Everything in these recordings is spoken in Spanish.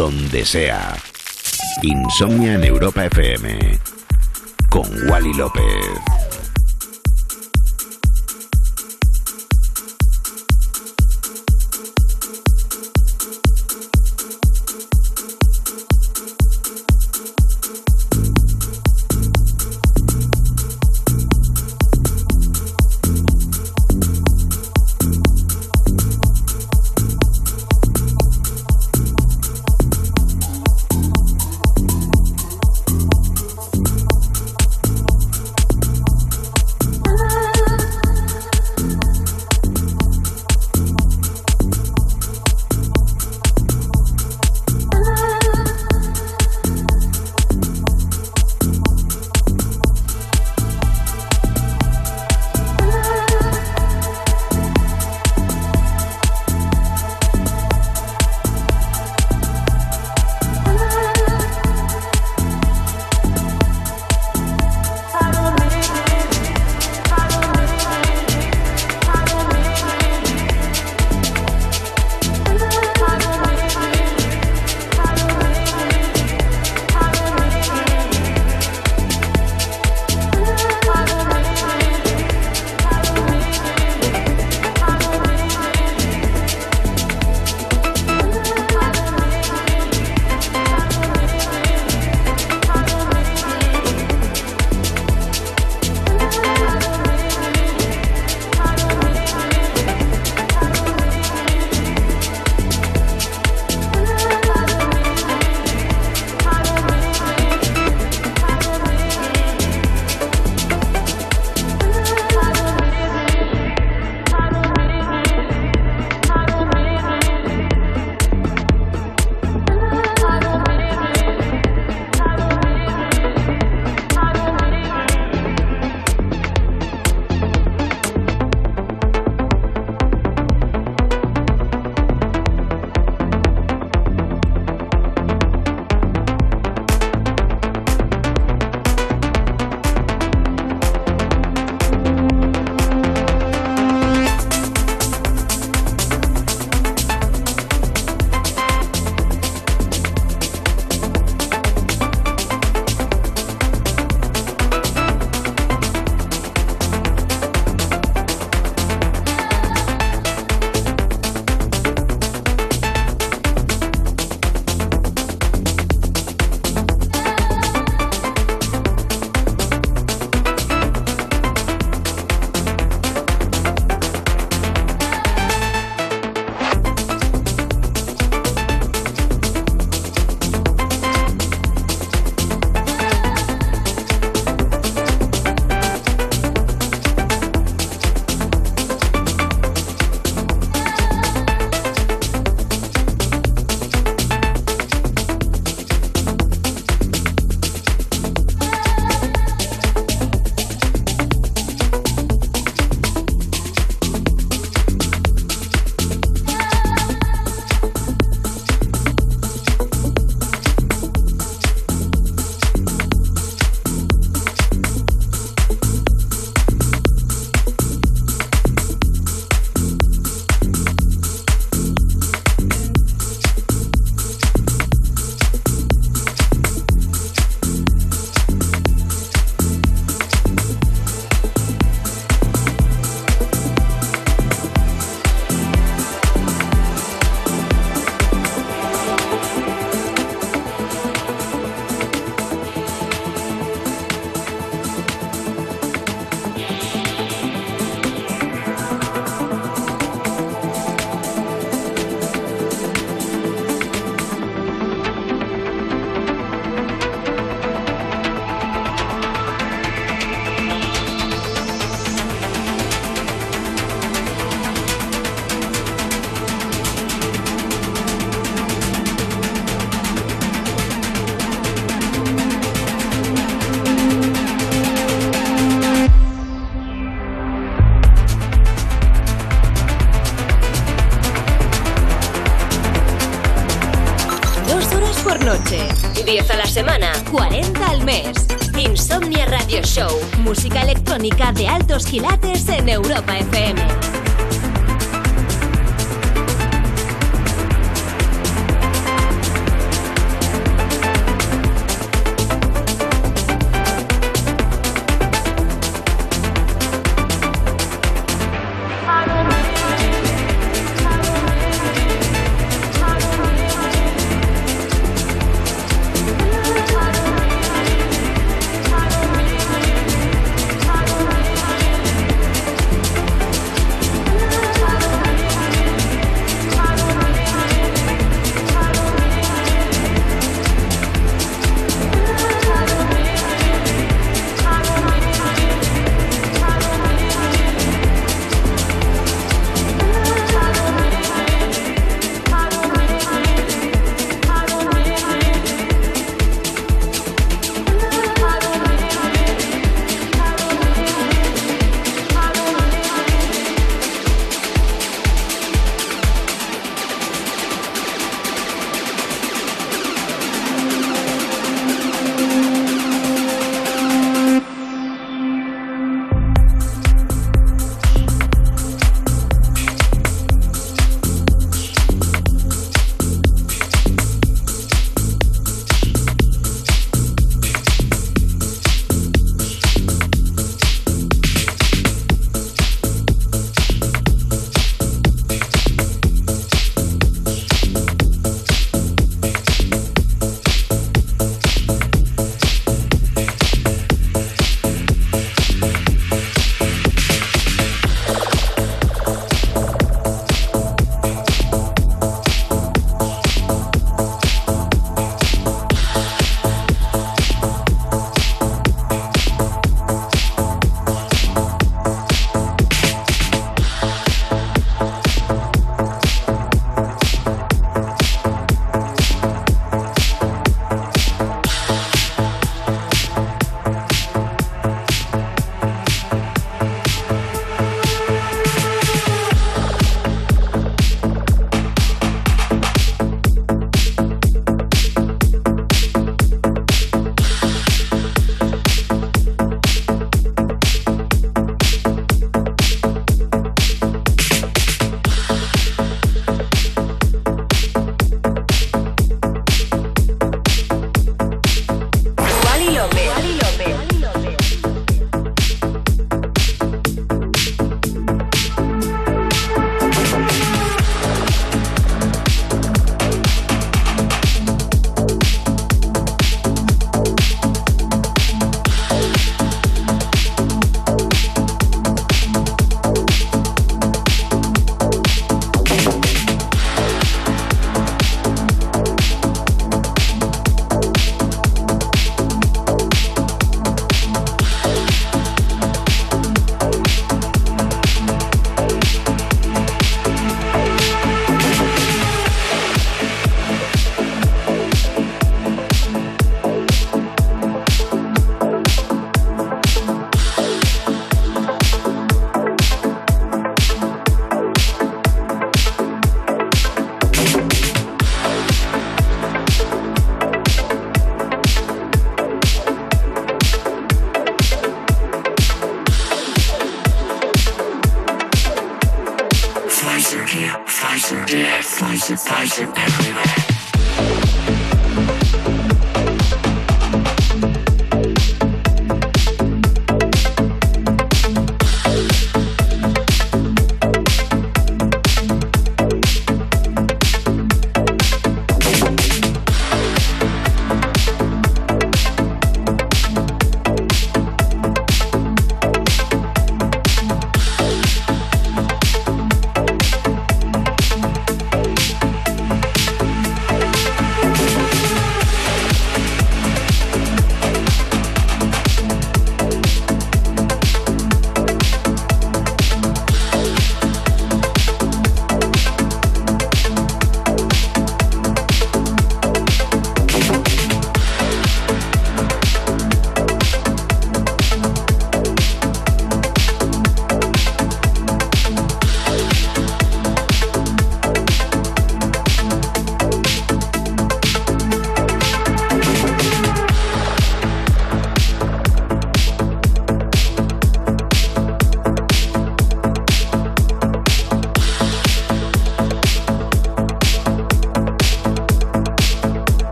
Donde sea. Insomnia en Europa FM. Con Wally López.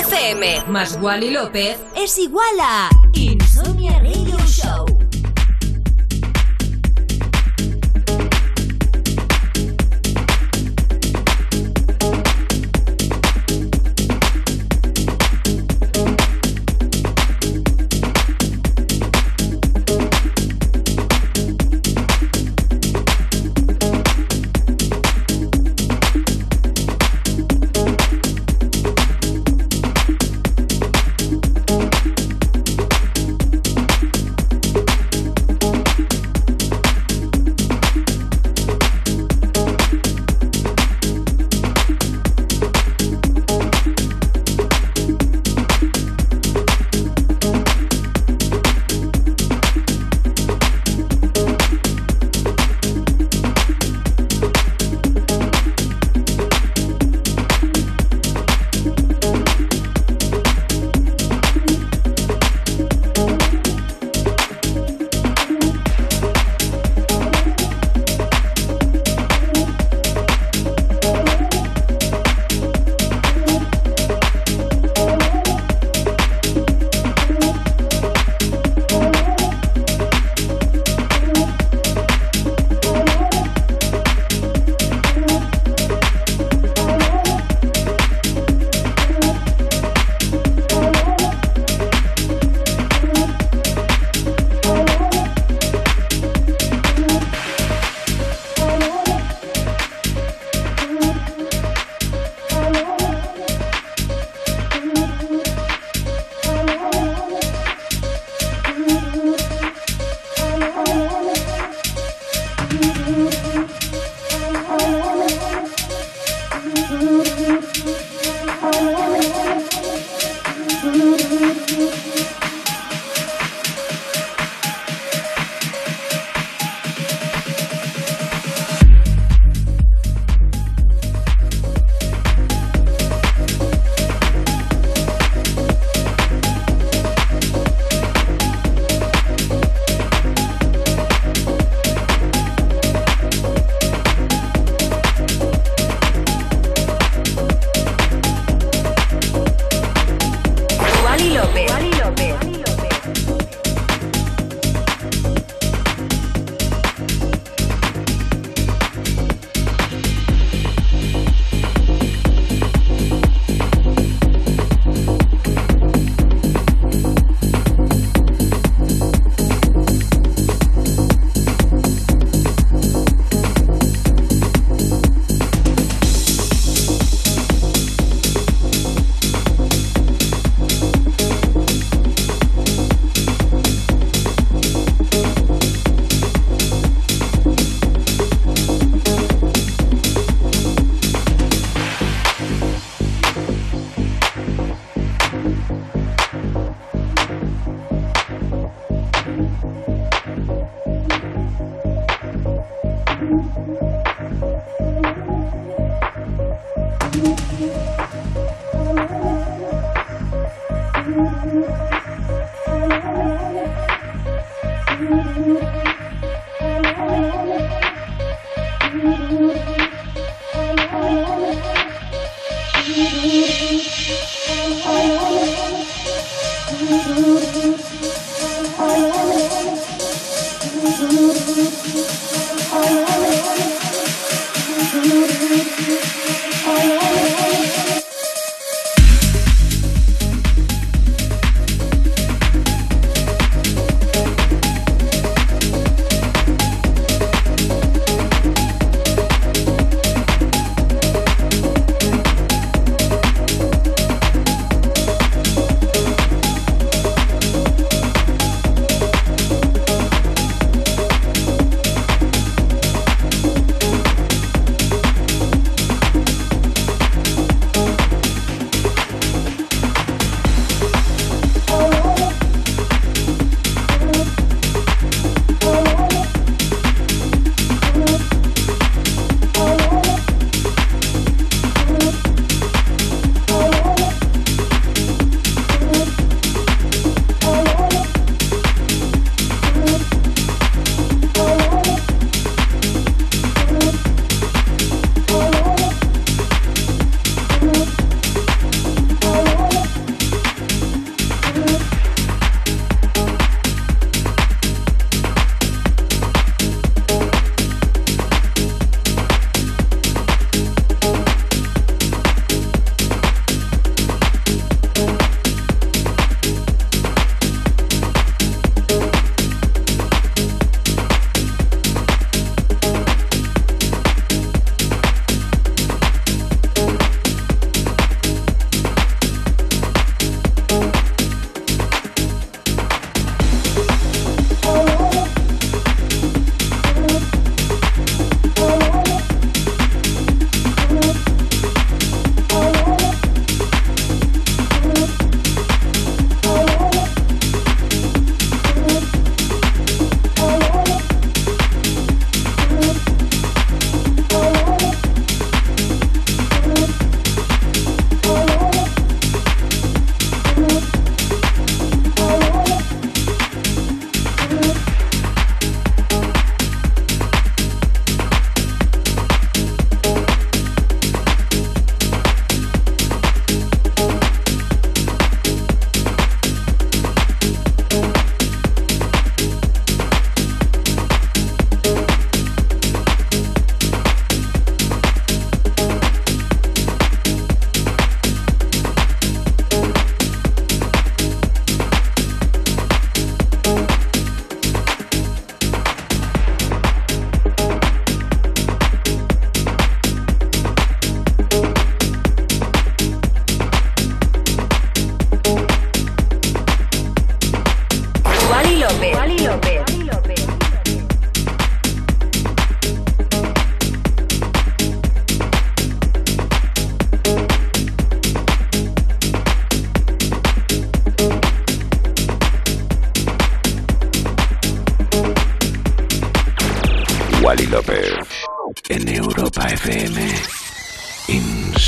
FM más Wally López es igual a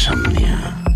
Insomnia.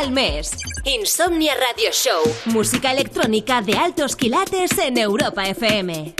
Al mes. Insomnia Radio Show. Música electrónica de altos quilates en Europa FM.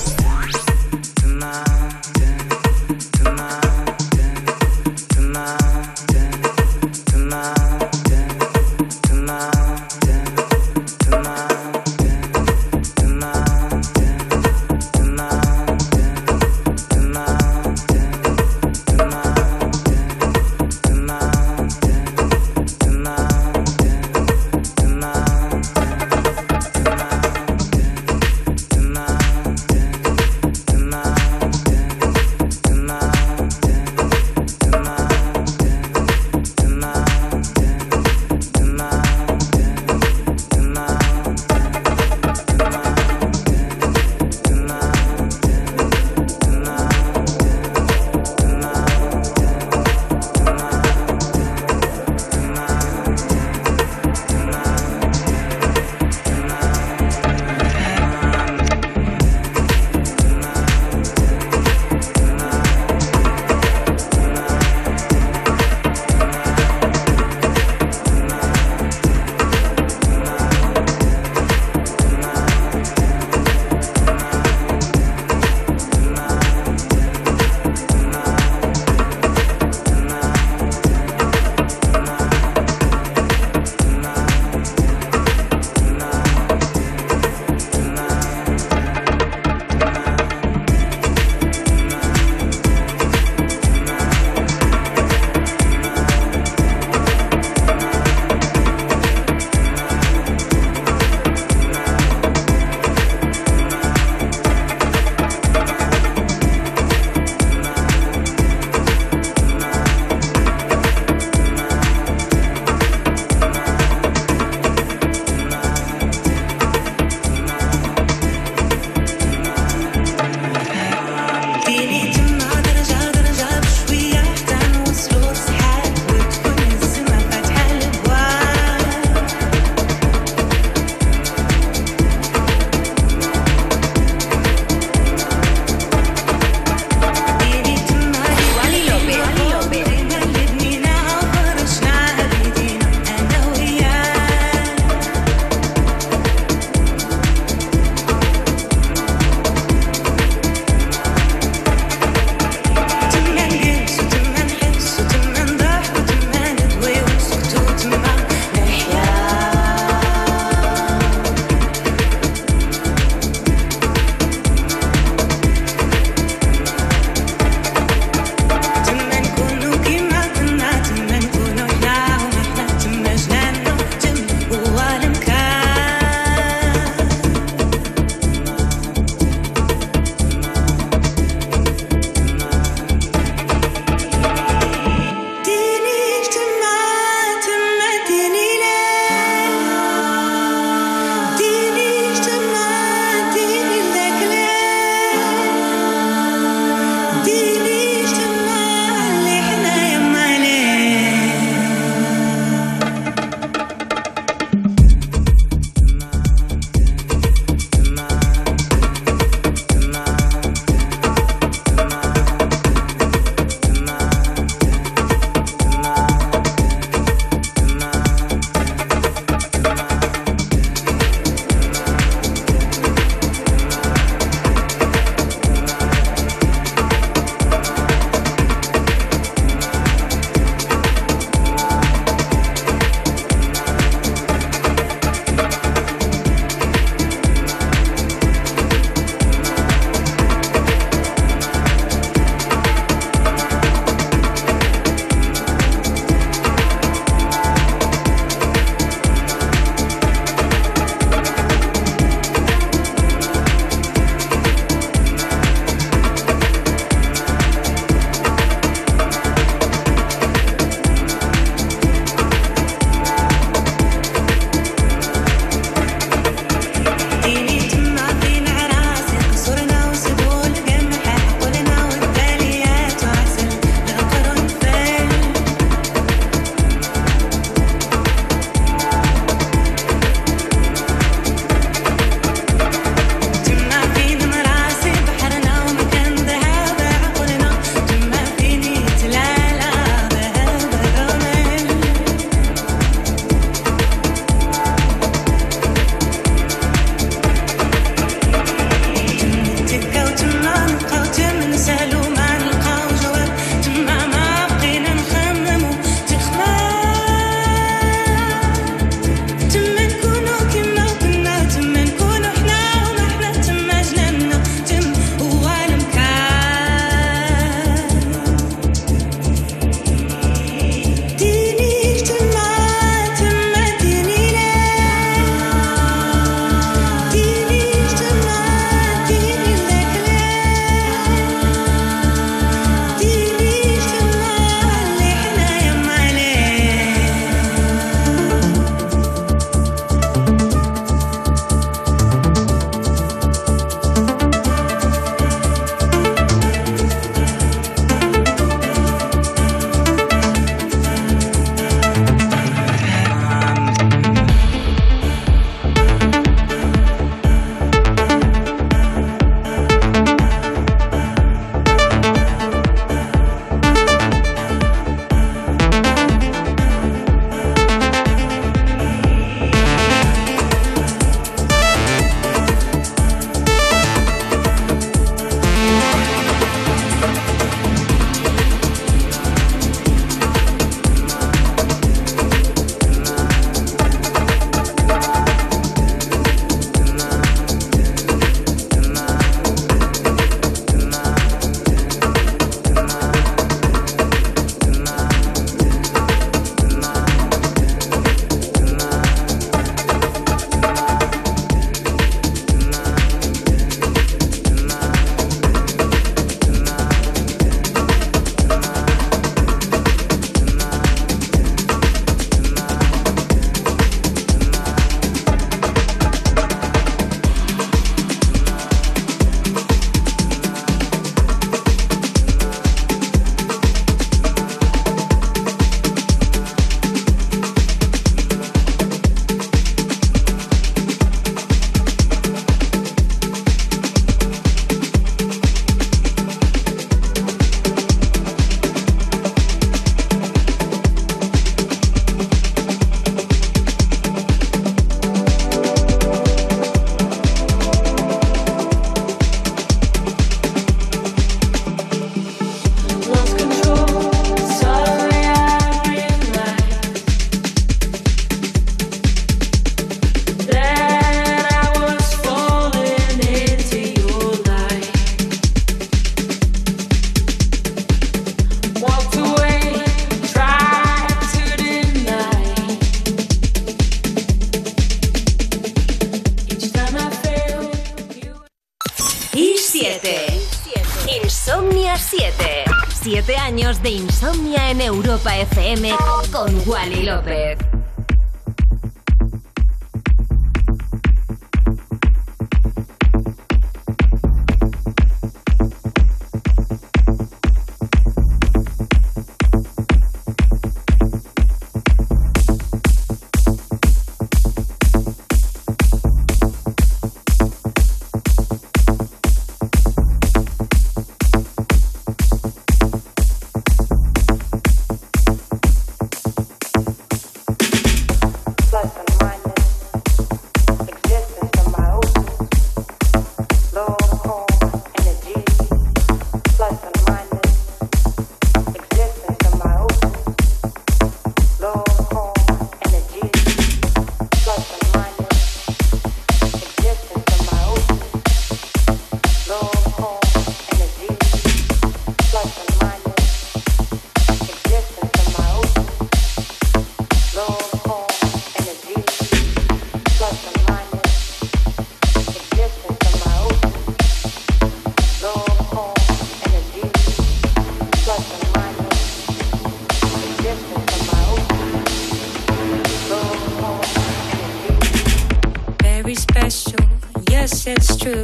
it's true.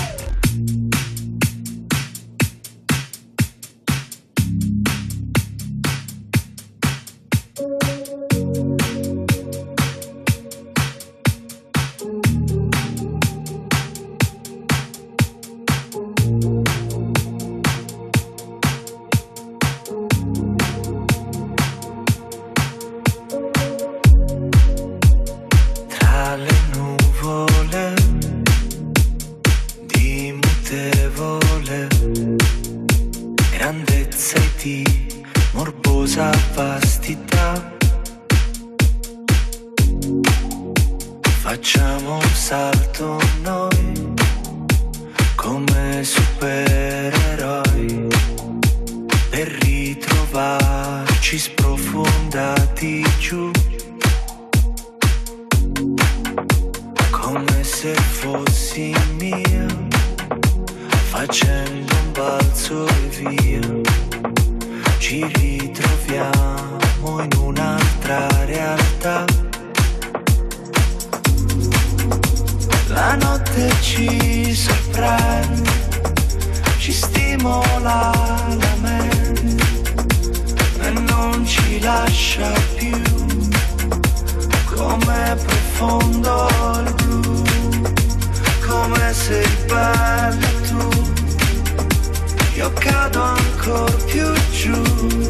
Don't call you true.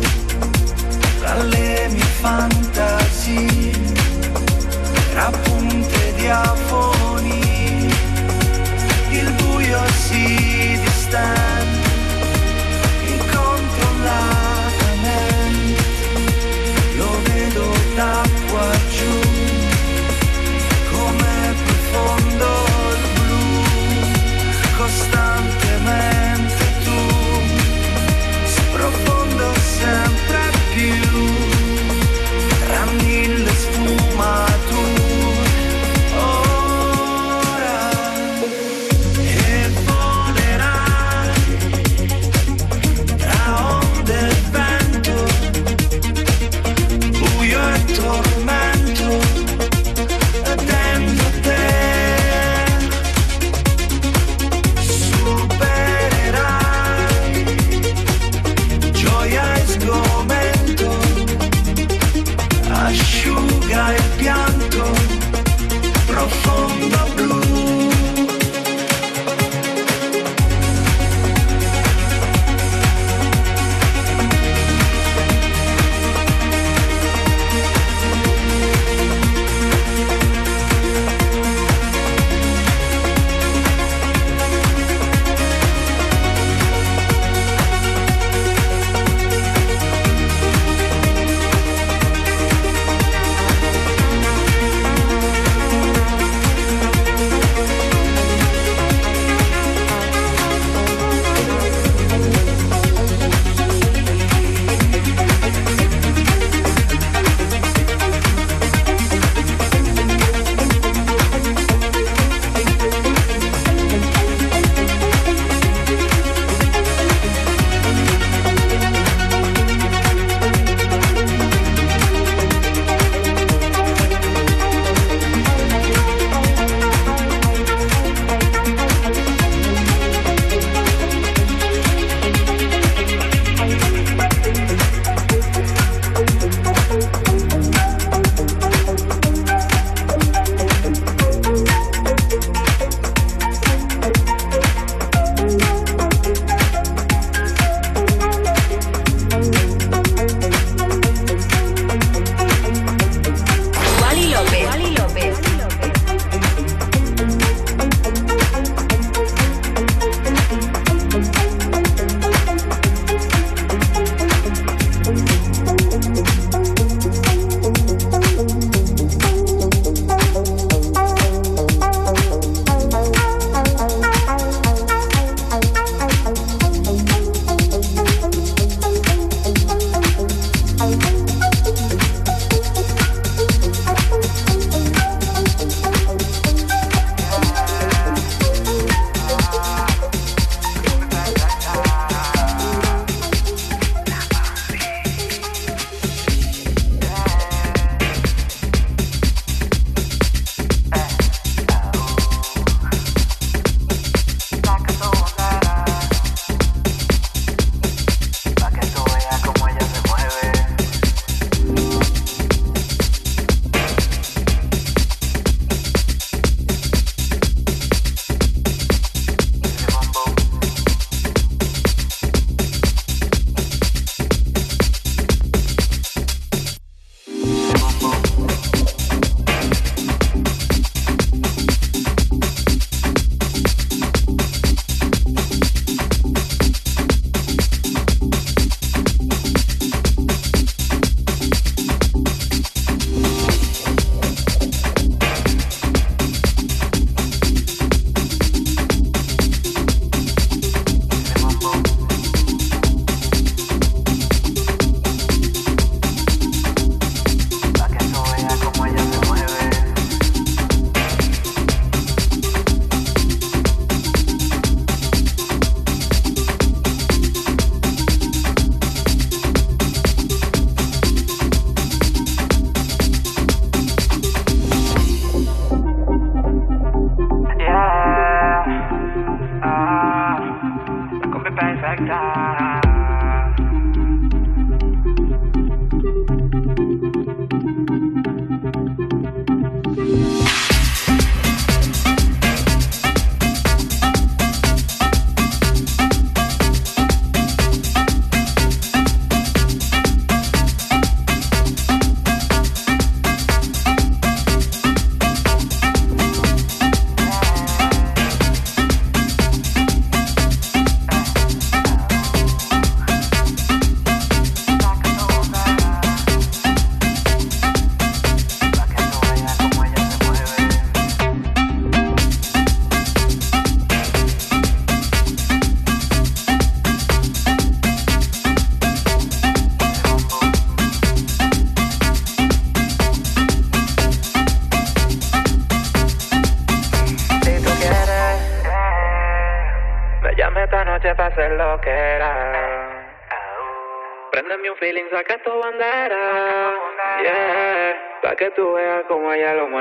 ရလောက်မှ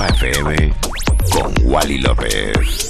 FM con Wally López.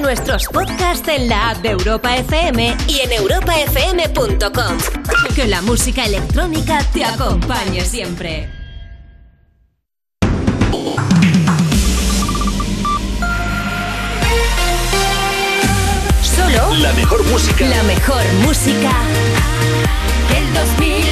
Nuestros podcasts en la app de Europa FM y en europafm.com. Que la música electrónica te acompañe siempre. Solo la mejor música. La mejor música del 2000 hasta hoy.